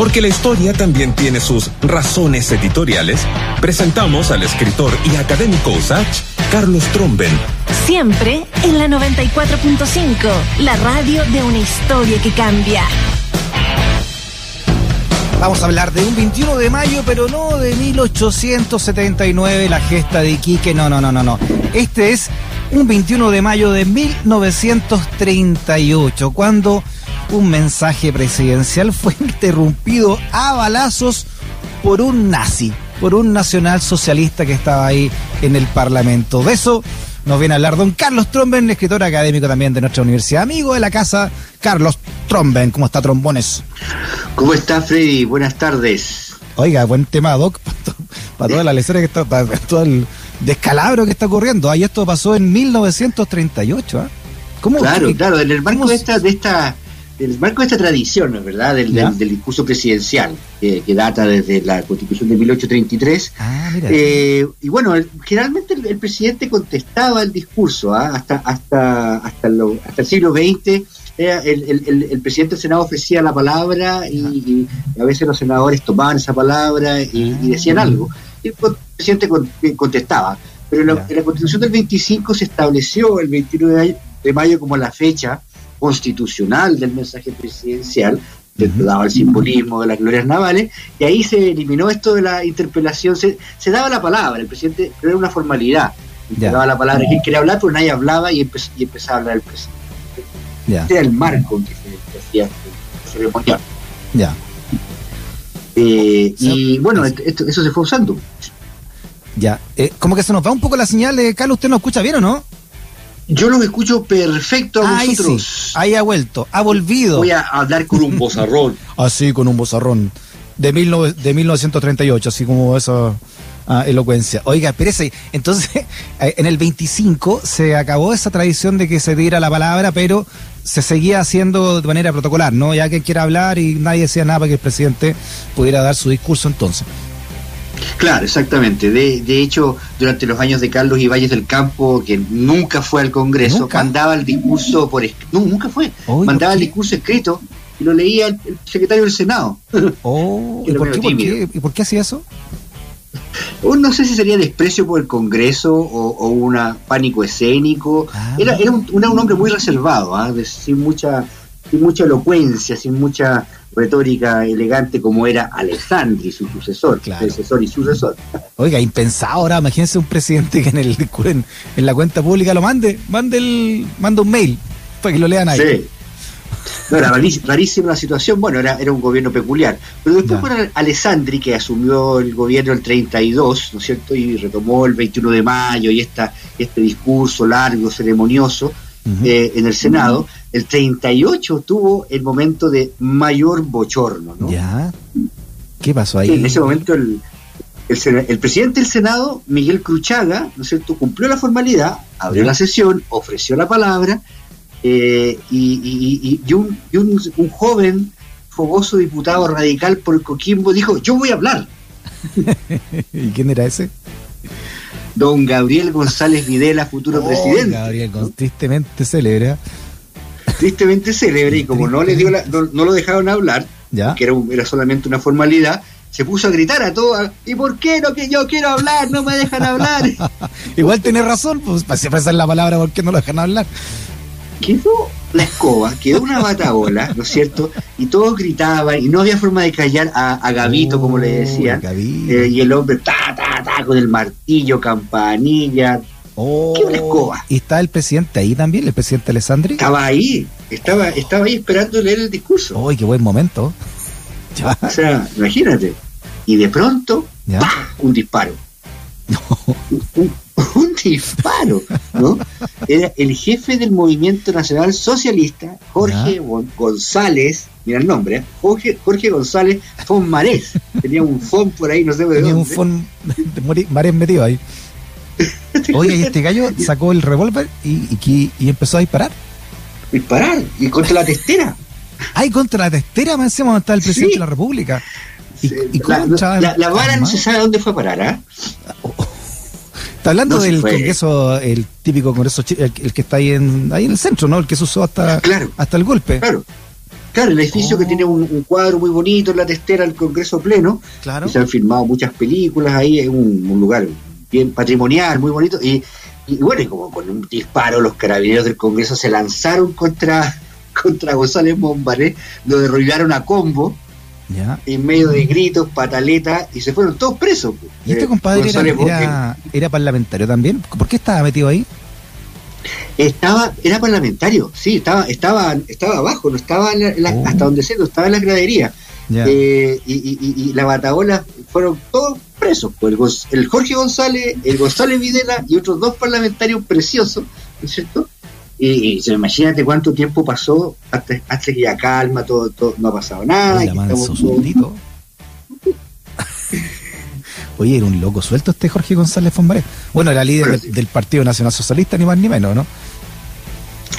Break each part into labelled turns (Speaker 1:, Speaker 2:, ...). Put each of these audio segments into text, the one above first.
Speaker 1: Porque la historia también tiene sus razones editoriales, presentamos al escritor y académico USACH, Carlos Tromben.
Speaker 2: Siempre en la 94.5, la radio de una historia que cambia.
Speaker 3: Vamos a hablar de un 21 de mayo, pero no de 1879, la gesta de Iquique. No, no, no, no, no. Este es un 21 de mayo de 1938, cuando un mensaje presidencial fue interrumpido a balazos por un nazi, por un nacional socialista que estaba ahí en el Parlamento. De eso nos viene a hablar don Carlos Tromben, escritor académico también de nuestra universidad, amigo de la casa, Carlos Tromben. ¿Cómo está, Trombones?
Speaker 4: ¿Cómo está, Freddy? Buenas tardes.
Speaker 3: Oiga, buen tema, Doc, para, toda la lección que está, para todo el descalabro que está ocurriendo. Ahí esto pasó en 1938, ¿ah?
Speaker 4: ¿Cómo? Claro, claro, en el marco de esta, de esta el marco de esta tradición, ¿verdad? Del, del, discurso presidencial, que, data desde la Constitución de 1833. Ah, eh, y bueno, generalmente el, presidente contestaba el discurso ¿ah? hasta, hasta, hasta, hasta el siglo XX. el, presidente del Senado ofrecía la palabra y, a veces los senadores tomaban esa palabra y, ah. decían algo. Y el presidente eh, contestaba. Pero en la, en la, Constitución del 25 se estableció el 21 de mayo como la fecha constitucional del mensaje presidencial, daba el simbolismo de las glorias navales, y ahí se eliminó esto de la interpelación, se, daba la palabra, el presidente, pero era una formalidad, se daba la palabra, quien quería hablar, pero nadie hablaba y, empezaba a hablar el presidente. Este era el marco en que se, hacía ceremonial. Ya. Eh, y bueno, eso se fue usando.
Speaker 3: Ya, eh, como que se nos va un poco la señal, Carlos, ¿usted nos escucha bien o no?
Speaker 4: Yo los escucho perfecto a
Speaker 3: Ahí Sí. Ahí ha vuelto, ha volvido.
Speaker 4: Voy a hablar con un bozarrón.
Speaker 3: así, con un bozarrón. De, mil de 1938, así como esa ah, elocuencia. Oiga, espérese, entonces eh, en el 25 se acabó esa tradición de que se diera la palabra, pero se seguía haciendo de manera protocolar, ¿no? Ya que quiera hablar y nadie decía nada para que el presidente pudiera dar su discurso entonces.
Speaker 4: Claro, exactamente. De, de hecho, durante los años de Carlos Ibáñez del Campo, que nunca fue al Congreso, mandaba el discurso por no, nunca fue, mandaba el discurso escrito y lo leía el, secretario del Senado.
Speaker 3: Oh, ¿y, por qué, ¿Y por qué hacía eso?
Speaker 4: no sé si sería desprecio por el Congreso o, un pánico escénico. Ah. era, era, un, un, hombre muy reservado, ¿ah? sin mucha sin mucha elocuencia, sin mucha retórica elegante como era Alessandri, su sucesor, sucesor y sucesor.
Speaker 3: Oiga, impensado ahora, imagínense un presidente que en el en, en la cuenta pública lo mande, mande el, manda un mail para que lo lean ahí. Sí.
Speaker 4: No, era rarísima la situación, bueno, era, era un gobierno peculiar. Pero después fue Alessandri, que asumió el gobierno el 32, ¿no es cierto? Y retomó el 21 de mayo y esta, este discurso largo, ceremonioso, eh, en el Senado, el 38 tuvo el momento de mayor bochorno, ¿no?
Speaker 3: Ya. ¿Qué pasó ahí?
Speaker 4: en ese momento el, el, presidente del Senado, Miguel Cruchaga, ¿no es cierto?, cumplió la formalidad, abrió la sesión, ofreció la palabra, eh, y, y, un, un, joven fogoso diputado radical por Coquimbo dijo, yo voy a hablar.
Speaker 3: ¿Y quién era ese?
Speaker 4: Don Gabriel González Videla, futuro oh, presidente.
Speaker 3: Gabriel, tristemente célebre. ¿eh?
Speaker 4: Tristemente célebre, y como no, le dio no, lo dejaron hablar, que era, era solamente una formalidad, se puso a gritar a todos, ¿y por qué no que yo quiero hablar? No me dejan hablar.
Speaker 3: Igual tiene razón, pues para expresar la palabra, ¿por qué no lo dejan hablar?
Speaker 4: Quedó la escoba, quedó una batabola, ¿no es cierto? Y todos gritaban y no había forma de callar a, a Gavito, como le decían. Eh, y el hombre, ta, ta, ta, con el martillo, campanilla.
Speaker 3: Oh, ¿Qué una escoba? ¿Y está el presidente ahí también, el presidente Alessandri?
Speaker 4: Estaba ahí, estaba, estaba ahí esperando leer el discurso.
Speaker 3: ¡Uy, qué buen momento!
Speaker 4: O sea, imagínate. Y de pronto, un disparo. Un, un disparo, ¿no? Era el jefe del Movimiento Nacional Socialista, Jorge González, mira el nombre, ¿eh? Jorge, Jorge González Fonmarés. Tenía un fon por ahí, no sé de
Speaker 3: Tenía un fon de Marés metido ahí. Oye, y este gallo sacó el revólver y, y, empezó a disparar.
Speaker 4: Disparar, y contra la testera.
Speaker 3: Ay, contra la testera, me decíamos, está el presidente de la República.
Speaker 4: Y, la, la, vara no se sabe dónde fue a parar, ¿ah?
Speaker 3: Está hablando del congreso, el típico congreso, el, que está ahí en, ahí en el centro, ¿no? El que se usó hasta, hasta el golpe.
Speaker 4: Claro. Claro, el edificio que oh. tiene un, cuadro muy bonito en la testera del Congreso Pleno. Claro. se han filmado muchas películas ahí, es un, lugar bien patrimonial, muy bonito. Y, bueno, y como con un disparo los carabineros del Congreso se lanzaron contra, contra González Bombaré, lo derribaron a combo. En medio de gritos, pataletas, y se fueron todos presos.
Speaker 3: ¿Y este eh, compadre era, era parlamentario también? ¿Por qué estaba metido ahí?
Speaker 4: Estaba, era parlamentario, sí, estaba, estaba, estaba abajo, no estaba oh. hasta donde se, no estaba en la gradería. Eh, y, la bataola fueron todos presos, pues, el, Jorge González, el González Videla y otros dos parlamentarios preciosos, ¿no es cierto? Y, se imagínate cuánto tiempo pasó hasta, hasta que ya calma, todo, todo no ha pasado nada.
Speaker 3: Oye, era un loco suelto este Jorge González Fombaré. Bueno, era líder del, Partido Nacional Socialista, ni más ni menos, ¿no?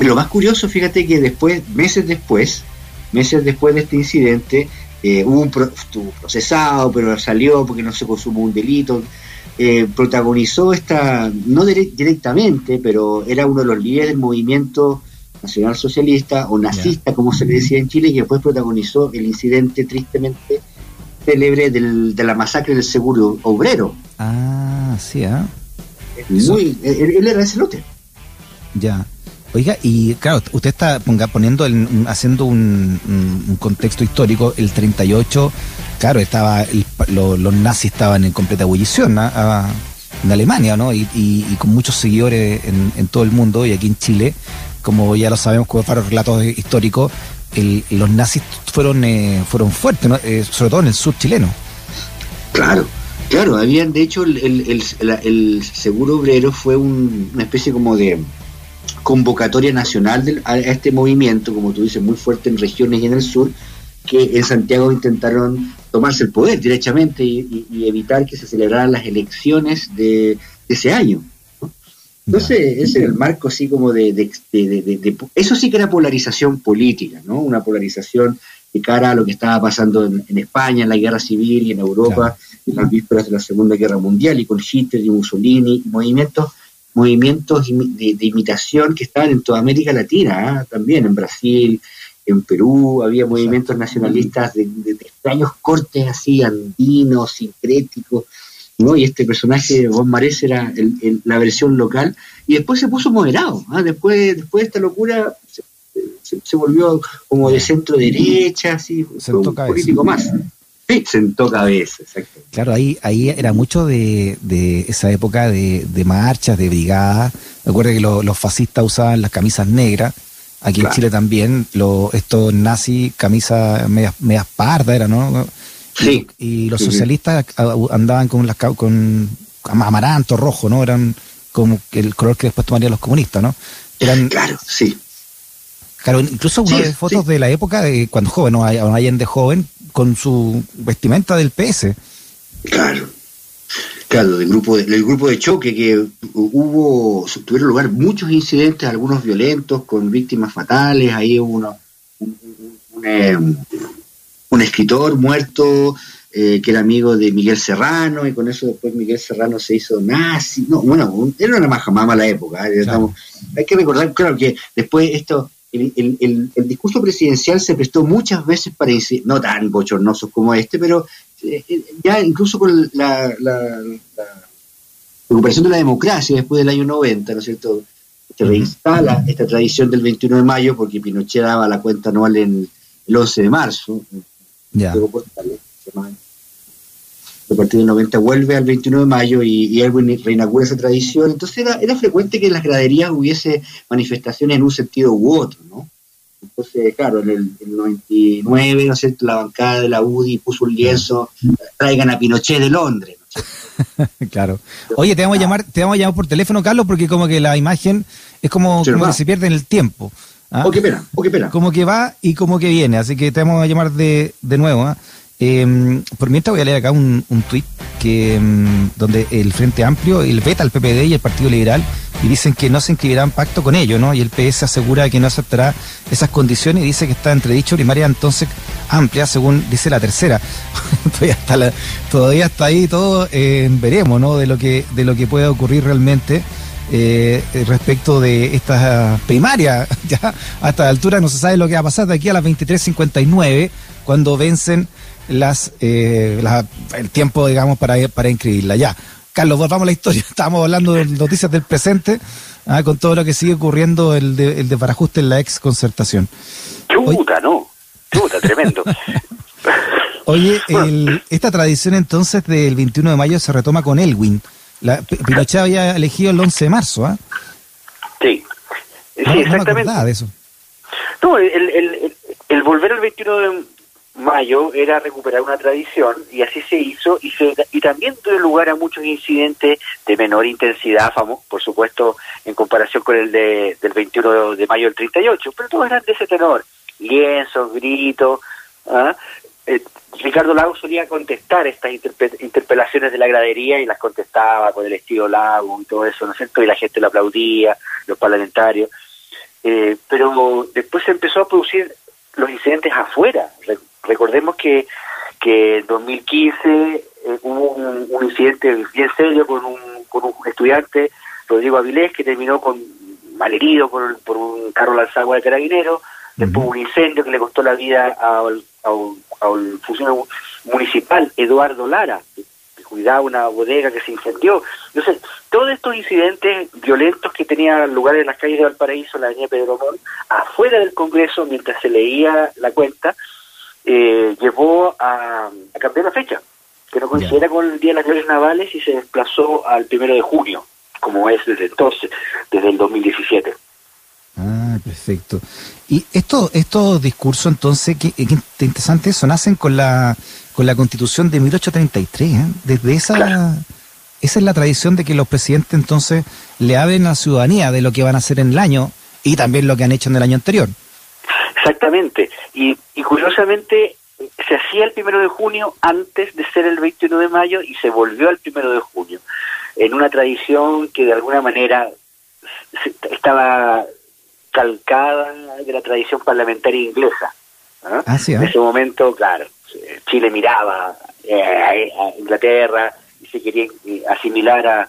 Speaker 4: Lo más curioso, fíjate que después, meses después, meses después de este incidente, eh, hubo un estuvo procesado, pero salió porque no se consumó un delito. Eh, protagonizó esta, no directamente, pero era uno de los líderes del movimiento nacional socialista o nazista, como se le decía en Chile, y después protagonizó el incidente tristemente célebre del, de la masacre del seguro obrero.
Speaker 3: Ah, sí, ¿ah?
Speaker 4: Muy, él, era ese lote. Ya.
Speaker 3: Oiga, y claro, usted está poniendo, haciendo un, contexto histórico, el 38, claro, estaba los nazis estaban en completa ebullición ¿ah? en Alemania, ¿no? Y, con muchos seguidores en, todo el mundo y aquí en Chile, como ya lo sabemos con los relatos históricos, los nazis fueron eh, fueron fuertes, eh, sobre todo en el sur chileno.
Speaker 4: Claro, claro, habían de hecho el, seguro obrero fue una especie como de convocatoria nacional a este movimiento, como tú dices, muy fuerte en regiones y en el sur, que en Santiago intentaron tomarse el poder directamente y, evitar que se celebraran las elecciones de ese año. Entonces, ese era el marco así como de, de, de, Eso sí que era polarización política, ¿no? Una polarización de cara a lo que estaba pasando en, España, en la guerra civil y en Europa, en las vísperas de la Segunda Guerra Mundial, y con Hitler y Mussolini, movimientos movimientos de, imitación que estaban en toda América Latina, ¿ah? también en Brasil, en Perú, había movimientos nacionalistas de, extraños cortes así, andinos, sincréticos, y este personaje, Von Mares, era la versión local, y después se puso moderado, ¿ah? después, después de esta locura se, volvió como de centro derecha, así, un político más. Sí, sentó cabeza, exacto.
Speaker 3: Claro, ahí, ahí era mucho de, esa época de, marchas, de brigadas. Recuerda que los fascistas usaban las camisas negras. Aquí en Chile también, lo, estos nazis, camisas medias, medias pardas, era, ¿no? Y, los socialistas andaban con las con amaranto, rojo, ¿no? Eran como el color que después tomarían los comunistas, ¿no? Eran,
Speaker 4: claro, sí.
Speaker 3: Claro, incluso una de fotos de la época de cuando joven, ¿no? Hay de joven con su vestimenta del PS.
Speaker 4: Claro. Claro, del grupo de, del grupo de choque que hubo, tuvieron lugar muchos incidentes, algunos violentos, con víctimas fatales, ahí hubo uno, un, eh, un escritor muerto eh, que era amigo de Miguel Serrano y con eso después Miguel Serrano se hizo nazi. No, bueno, era una más mala época. ¿eh? hay que recordar, claro, que después esto, el, el, el, discurso presidencial se prestó muchas veces para, no tan bochornosos como este, pero eh, ya incluso con la, la, recuperación de la democracia después del año 90, ¿no es cierto? Se reinstala esta tradición del 21 de mayo porque Pinochet daba la cuenta anual en el 11 de marzo, ya. A partir del 90 vuelve al 21 de mayo y, y Erwin reinaugura esa tradición. Entonces era, era frecuente que en las graderías hubiese manifestaciones en un sentido u otro, ¿no? Entonces, claro, en el, 99, ¿no sé, La bancada de la UDI puso un lienzo, traigan a Pinochet de Londres.
Speaker 3: claro. Oye, te vamos a llamar, te vamos a llamar por teléfono, Carlos, porque como que la imagen es como, que se pierde en el tiempo.
Speaker 4: ¿ah? Oh, qué pena, oh, qué pena.
Speaker 3: Como que va y como que viene, así que te vamos a llamar de, de nuevo. ¿ah? Eh, por mientras voy a leer acá un, un tuit que, em, donde el Frente Amplio, el veta al PPD y el Partido Liberal y dicen que no se inscribirán pacto con ellos, ¿no? Y el PS asegura que no aceptará esas condiciones y dice que está entre dicho primaria entonces amplia, según dice la tercera. todavía, está todavía está ahí todo, eh, veremos, ¿no? De lo que de lo que pueda ocurrir realmente. Eh, respecto de esta primaria. Ya a esta altura no se sabe lo que va a pasar de aquí a las 23.59, cuando vencen las, eh, el tiempo, digamos, para, para inscribirla. Ya, Carlos, volvamos a la historia. Estábamos hablando de noticias del presente, ah, con todo lo que sigue ocurriendo, el, de, el desbarajuste en la ex concertación.
Speaker 5: Chuta, ¿no? Chuta, tremendo.
Speaker 3: Oye, esta tradición entonces del 21 de mayo se retoma con Elwin. La, Pinochet había elegido el 11 de marzo, ¿ah?
Speaker 5: Sí, sí exactamente.
Speaker 3: No de eso.
Speaker 5: No, el, el, volver al 21 de mayo era recuperar una tradición y así se hizo y, se, y también dio lugar a muchos incidentes de menor intensidad, por supuesto, en comparación con el de, del 21 de mayo del 38, pero todos eran de ese tenor, lienzos, gritos, ¿ah? Eh, Ricardo Lago solía contestar estas interpelaciones de la gradería y las contestaba con el estilo Lago y todo eso, ¿no es cierto? Y la gente lo aplaudía, los parlamentarios. Eh, pero después se empezó a producir los incidentes afuera. recordemos que, que en 2015 eh, hubo un, incidente bien serio con un, con un estudiante, Rodrigo Avilés, que terminó con malherido por, por un carro lanzado de carabinero. Después hubo un incendio que le costó la vida al al funcionario municipal Eduardo Lara, que cuidaba una bodega que se incendió. Entonces, todos estos incidentes violentos que tenían lugar en las calles de Valparaíso, la avenida Pedro Montt, afuera del Congreso, mientras se leía la cuenta, eh, llevó a, cambiar la fecha, que no coincidiera con el Día de las Glorias Navales y se desplazó al primero de junio, como es desde entonces, desde el 2017.
Speaker 3: Perfecto. Y estos estos discursos, entonces, qué, interesante eso, nacen con la, con la constitución de 1833. ¿eh? Desde esa, esa es la tradición de que los presidentes entonces le hablen a la ciudadanía de lo que van a hacer en el año y también lo que han hecho en el año anterior.
Speaker 5: Exactamente. Y, y curiosamente se hacía el primero de junio antes de ser el 21 de mayo y se volvió al primero de junio, en una tradición que de alguna manera estaba calcada de la tradición parlamentaria inglesa.
Speaker 3: ¿ah? Ah,
Speaker 5: en ese momento, claro, Chile miraba eh, a Inglaterra y se quería eh, asimilar a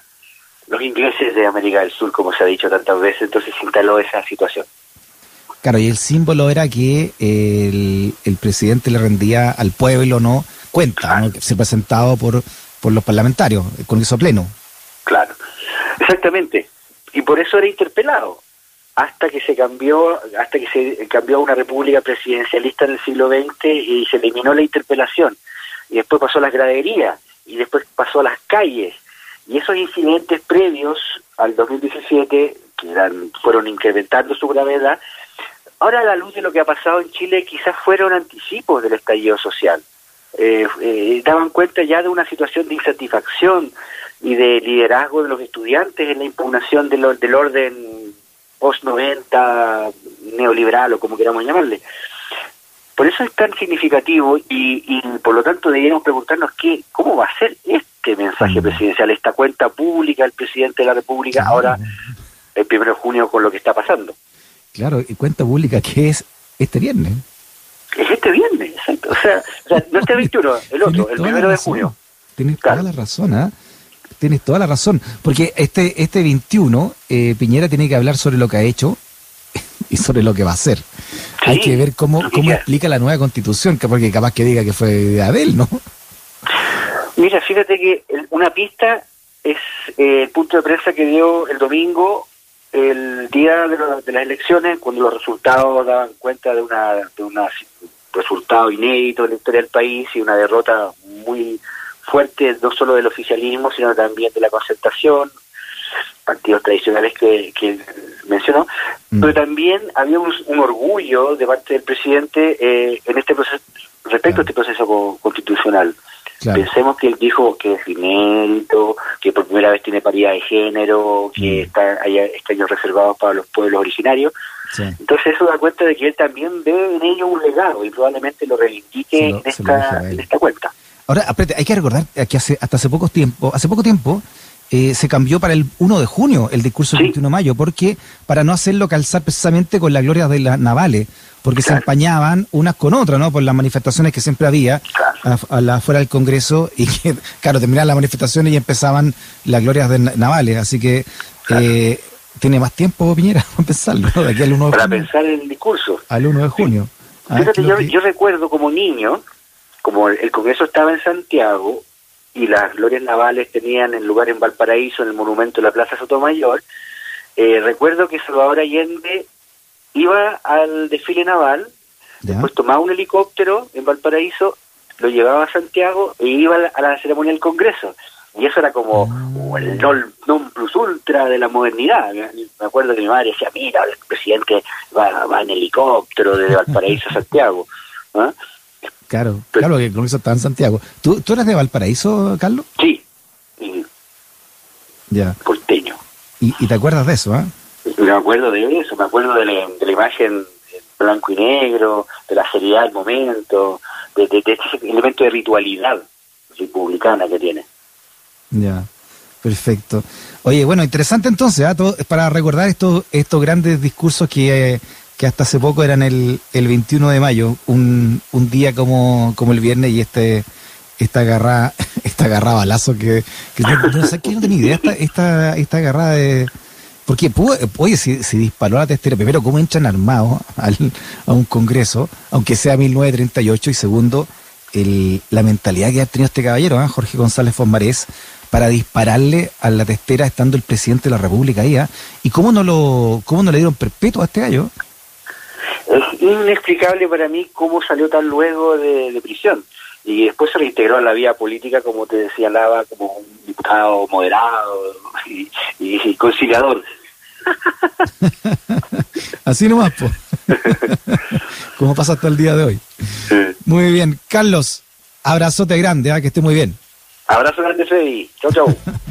Speaker 5: los ingleses de América del Sur, como se ha dicho tantas veces, entonces se instaló esa situación.
Speaker 3: Claro, y el símbolo era que el, el presidente le rendía al pueblo, ¿no? Cuenta, ¿no? se presentado por, por los parlamentarios, el Congreso Pleno.
Speaker 5: Claro, exactamente. Y por eso era interpelado hasta que se cambió, hasta que se cambió a una república presidencialista en el siglo XX y se eliminó la interpelación. Y después pasó a las graderías, y después pasó a las calles. Y esos incidentes previos al 2017, que eran, fueron incrementando su gravedad, ahora a la luz de lo que ha pasado en Chile, quizás fueron anticipos del estallido social. Eh, eh, daban cuenta ya de una situación de insatisfacción y de liderazgo de los estudiantes en la impugnación del orden post-90 neoliberal o como queramos llamarle. Por eso es tan significativo y, por lo tanto deberíamos preguntarnos qué, cómo va a ser este mensaje mm. presidencial, esta cuenta pública del presidente de la República ahora el primero de junio con lo que está pasando.
Speaker 3: Claro, y cuenta pública que es este viernes.
Speaker 5: Es este viernes, exacto. O sea, no este 21, el otro, el primero de junio.
Speaker 3: Tienes toda la razón, ¿ah? Tienes toda la razón. Porque este, este 21, eh, Piñera tiene que hablar sobre lo que ha hecho y sobre lo que va a hacer. Hay que ver cómo, cómo explica la nueva constitución, porque capaz que diga que fue de Abel, ¿no?
Speaker 5: Mira, fíjate que una pista es eh, el punto de prensa que dio el domingo, el día de, de, las elecciones, cuando los resultados daban cuenta de una de un resultado inédito en la historia del país y una derrota muy fuerte no solo del oficialismo, sino también de la concertación, partidos tradicionales que, que mencionó, mm. pero también había un, orgullo de parte del presidente eh, en este proceso, respecto a este proceso constitucional. Pensemos que él dijo que es inédito, que por primera vez tiene paridad de género, que mm. está, hay escaños reservados para los pueblos originarios. Entonces eso da cuenta de que él también ve en ello un legado y probablemente lo reivindique en, esta, en esta cuenta.
Speaker 3: Ahora, hay que recordar que hace, hasta hace poco tiempo, hace poco tiempo, eh, se cambió para el 1 de junio, el discurso del 21 de mayo, porque para no hacerlo calzar precisamente con las glorias de las navales, porque se empañaban unas con otras, ¿no? Por las manifestaciones que siempre había a, la, fuera del Congreso y que, claro, terminaban las manifestaciones y empezaban las glorias de navales, así que eh, tiene más tiempo Piñera para pensarlo,
Speaker 5: ¿no? De aquí al 1 de para pensar el discurso.
Speaker 3: Al 1 de junio.
Speaker 5: Ah, Fíjate, yo, yo recuerdo como niño, como el Congreso estaba en Santiago, y las glorias navales tenían el lugar en Valparaíso, en el monumento de la Plaza Sotomayor, eh, recuerdo que Salvador Allende iba al desfile naval, después tomaba un helicóptero en Valparaíso, lo llevaba a Santiago e iba a la, ceremonia del Congreso. Y eso era como ah. el non, plus ultra de la modernidad. Me acuerdo que mi madre decía, mira, el presidente va, va en helicóptero desde Valparaíso a Santiago. ¿Ah?
Speaker 3: Claro, claro que el Congreso está en Santiago. ¿Tú, ¿Tú eres de Valparaíso, Carlos?
Speaker 5: Sí.
Speaker 3: Ya.
Speaker 5: Porteño.
Speaker 3: ¿Y, ¿Y, te acuerdas de eso, ah?
Speaker 5: Me acuerdo de eso, me acuerdo de la, imagen blanco y negro, de la seriedad del momento, de, de, ese elemento de ritualidad republicana que tiene.
Speaker 3: Ya, perfecto. Oye, bueno, interesante entonces, ¿ah? para recordar estos, estos grandes discursos que... Eh, que hasta hace poco eran el, el 21 de mayo, un, un día como, como el viernes y este esta agarrada, esta agarrada balazo que, que no, no, no tenía idea, esta, esta, esta agarrada de... Porque, oye, si, si disparó la testera, primero, ¿cómo entran armados al, a un congreso, aunque sea 1938? Y segundo, el, la mentalidad que ha tenido este caballero, ¿eh? Jorge González Fonmarés, para dispararle a la testera estando el presidente de la República ahí, ¿eh? ¿Y cómo no, lo, cómo no le dieron perpetuo a este gallo?
Speaker 5: Es inexplicable para mí cómo salió tan luego de, prisión y después se reintegró a la vida política, como te decía Lava, como un diputado moderado y, conciliador.
Speaker 3: Así nomás, pues. como pasa hasta el día de hoy. Muy bien. Carlos, abrazote grande, ¿ah? que esté muy bien.
Speaker 5: Abrazo grande, Freddy. Chau, chau.